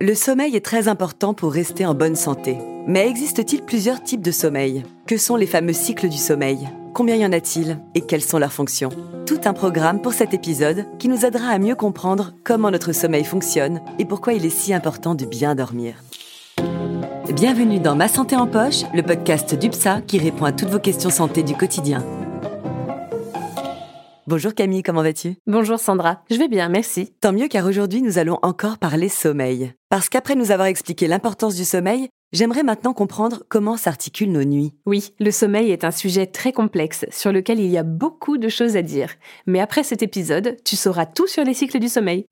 Le sommeil est très important pour rester en bonne santé. Mais existe-t-il plusieurs types de sommeil? Que sont les fameux cycles du sommeil? Combien y en a-t-il? Et quelles sont leurs fonctions? Tout un programme pour cet épisode qui nous aidera à mieux comprendre comment notre sommeil fonctionne et pourquoi il est si important de bien dormir. Bienvenue dans Ma Santé en Poche, le podcast d'UPSA qui répond à toutes vos questions santé du quotidien. Bonjour Camille, comment vas-tu? Bonjour Sandra, je vais bien, merci. Tant mieux car aujourd'hui nous allons encore parler sommeil. Parce qu'après nous avoir expliqué l'importance du sommeil, j'aimerais maintenant comprendre comment s'articulent nos nuits. Oui, le sommeil est un sujet très complexe sur lequel il y a beaucoup de choses à dire. Mais après cet épisode, tu sauras tout sur les cycles du sommeil.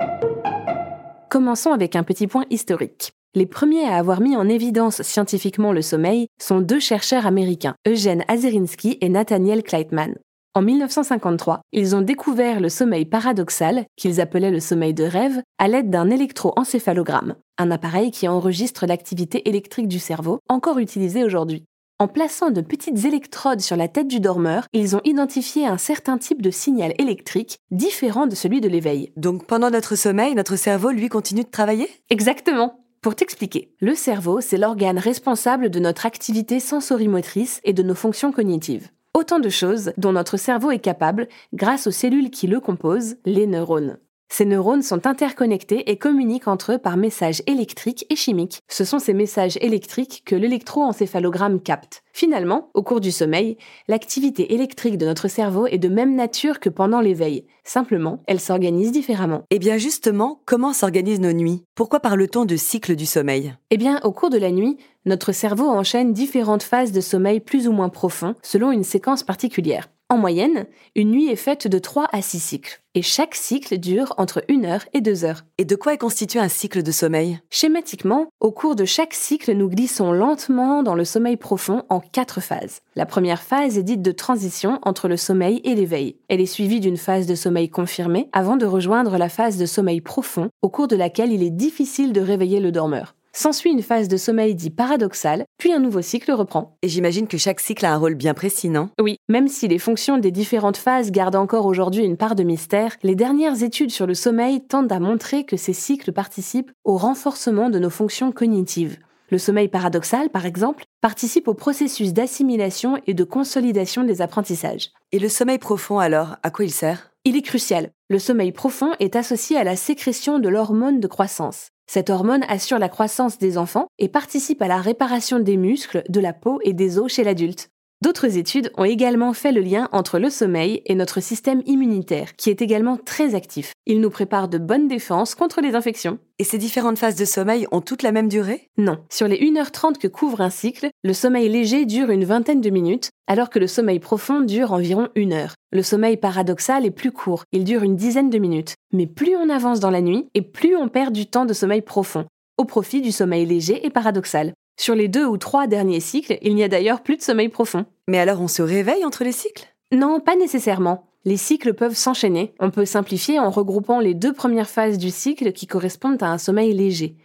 Commençons avec un petit point historique. Les premiers à avoir mis en évidence scientifiquement le sommeil sont deux chercheurs américains, Eugène Azerinsky et Nathaniel Kleitman. En 1953, ils ont découvert le sommeil paradoxal, qu'ils appelaient le sommeil de rêve, à l'aide d'un électroencéphalogramme, un appareil qui enregistre l'activité électrique du cerveau, encore utilisé aujourd'hui. En plaçant de petites électrodes sur la tête du dormeur, ils ont identifié un certain type de signal électrique différent de celui de l'éveil. Donc pendant notre sommeil, notre cerveau, lui, continue de travailler? Exactement. Pour t'expliquer, le cerveau, c'est l'organe responsable de notre activité sensorimotrice et de nos fonctions cognitives. Autant de choses dont notre cerveau est capable grâce aux cellules qui le composent, les neurones. Ces neurones sont interconnectés et communiquent entre eux par messages électriques et chimiques. Ce sont ces messages électriques que l'électroencéphalogramme capte. Finalement, au cours du sommeil, l'activité électrique de notre cerveau est de même nature que pendant l'éveil. Simplement, elle s'organise différemment. Eh bien justement, comment s'organisent nos nuits? Pourquoi parle-t-on de cycle du sommeil? Eh bien, au cours de la nuit, notre cerveau enchaîne différentes phases de sommeil plus ou moins profonds selon une séquence particulière. En moyenne, une nuit est faite de 3 à 6 cycles, et chaque cycle dure entre 1 heure et 2 heures. Et de quoi est constitué un cycle de sommeil? Schématiquement, au cours de chaque cycle, nous glissons lentement dans le sommeil profond en quatre phases. La première phase est dite de transition entre le sommeil et l'éveil. Elle est suivie d'une phase de sommeil confirmé avant de rejoindre la phase de sommeil profond, au cours de laquelle il est difficile de réveiller le dormeur. S'ensuit une phase de sommeil dit paradoxal, puis un nouveau cycle reprend. Et j'imagine que chaque cycle a un rôle bien précis, non? Oui, même si les fonctions des différentes phases gardent encore aujourd'hui une part de mystère, les dernières études sur le sommeil tendent à montrer que ces cycles participent au renforcement de nos fonctions cognitives. Le sommeil paradoxal, par exemple, participe au processus d'assimilation et de consolidation des apprentissages. Et le sommeil profond, alors, à quoi il sert? Il est crucial. Le sommeil profond est associé à la sécrétion de l'hormone de croissance. Cette hormone assure la croissance des enfants et participe à la réparation des muscles, de la peau et des os chez l'adulte. D'autres études ont également fait le lien entre le sommeil et notre système immunitaire, qui est également très actif. Il nous prépare de bonnes défenses contre les infections. Et ces différentes phases de sommeil ont toutes la même durée? Non. Sur les 1h30 que couvre un cycle, le sommeil léger dure une vingtaine de minutes, alors que le sommeil profond dure environ une heure. Le sommeil paradoxal est plus court, il dure une dizaine de minutes. Mais plus on avance dans la nuit, et plus on perd du temps de sommeil profond, au profit du sommeil léger et paradoxal. Sur les deux ou trois derniers cycles, il n'y a d'ailleurs plus de sommeil profond. Mais alors on se réveille entre les cycles? Non, pas nécessairement. Les cycles peuvent s'enchaîner. On peut simplifier en regroupant les deux premières phases du cycle qui correspondent à un sommeil léger.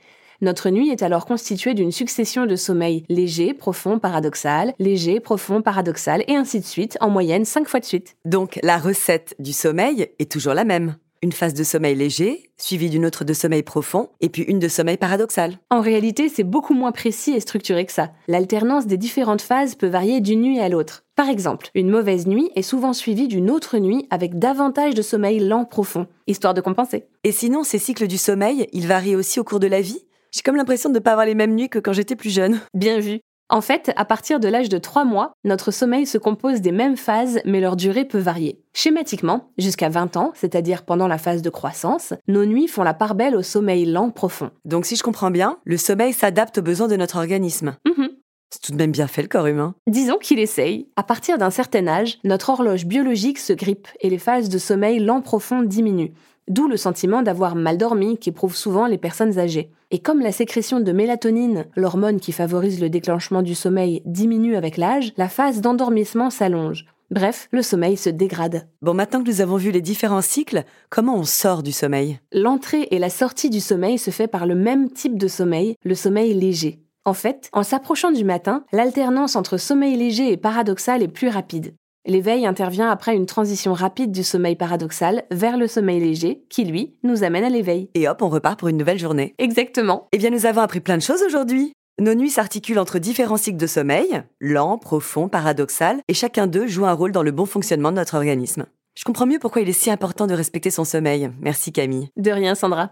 Notre nuit est alors constituée d'une succession de sommeils léger, profond, paradoxal, léger, profond, paradoxal, et ainsi de suite, en moyenne cinq fois de suite. Donc la recette du sommeil est toujours la même une phase de sommeil léger, suivie d'une autre de sommeil profond, et puis une de sommeil paradoxal. En réalité, c'est beaucoup moins précis et structuré que ça. L'alternance des différentes phases peut varier d'une nuit à l'autre. Par exemple, une mauvaise nuit est souvent suivie d'une autre nuit avec davantage de sommeil lent profond, histoire de compenser. Et sinon, ces cycles du sommeil, ils varient aussi au cours de la vie? J'ai comme l'impression de ne pas avoir les mêmes nuits que quand j'étais plus jeune. Bien vu. En fait, à partir de l'âge de 3 mois, notre sommeil se compose des mêmes phases, mais leur durée peut varier. Schématiquement, jusqu'à 20 ans, c'est-à-dire pendant la phase de croissance, nos nuits font la part belle au sommeil lent profond. Donc si je comprends bien, le sommeil s'adapte aux besoins de notre organisme. Mhm. C'est tout de même bien fait le corps humain. Disons qu'il essaye. À partir d'un certain âge, notre horloge biologique se grippe et les phases de sommeil lent profond diminuent d'où le sentiment d'avoir mal dormi qu'éprouvent souvent les personnes âgées. Et comme la sécrétion de mélatonine, l'hormone qui favorise le déclenchement du sommeil, diminue avec l'âge, la phase d'endormissement s'allonge. Bref, le sommeil se dégrade. Bon, maintenant que nous avons vu les différents cycles, comment on sort du sommeil? L'entrée et la sortie du sommeil se fait par le même type de sommeil, le sommeil léger. En fait, en s'approchant du matin, l'alternance entre sommeil léger et paradoxal est plus rapide. L'éveil intervient après une transition rapide du sommeil paradoxal vers le sommeil léger, qui lui nous amène à l'éveil. Et hop, on repart pour une nouvelle journée. Exactement. Eh bien, nous avons appris plein de choses aujourd'hui. Nos nuits s'articulent entre différents cycles de sommeil, lent, profond, paradoxal, et chacun d'eux joue un rôle dans le bon fonctionnement de notre organisme. Je comprends mieux pourquoi il est si important de respecter son sommeil. Merci Camille. De rien, Sandra.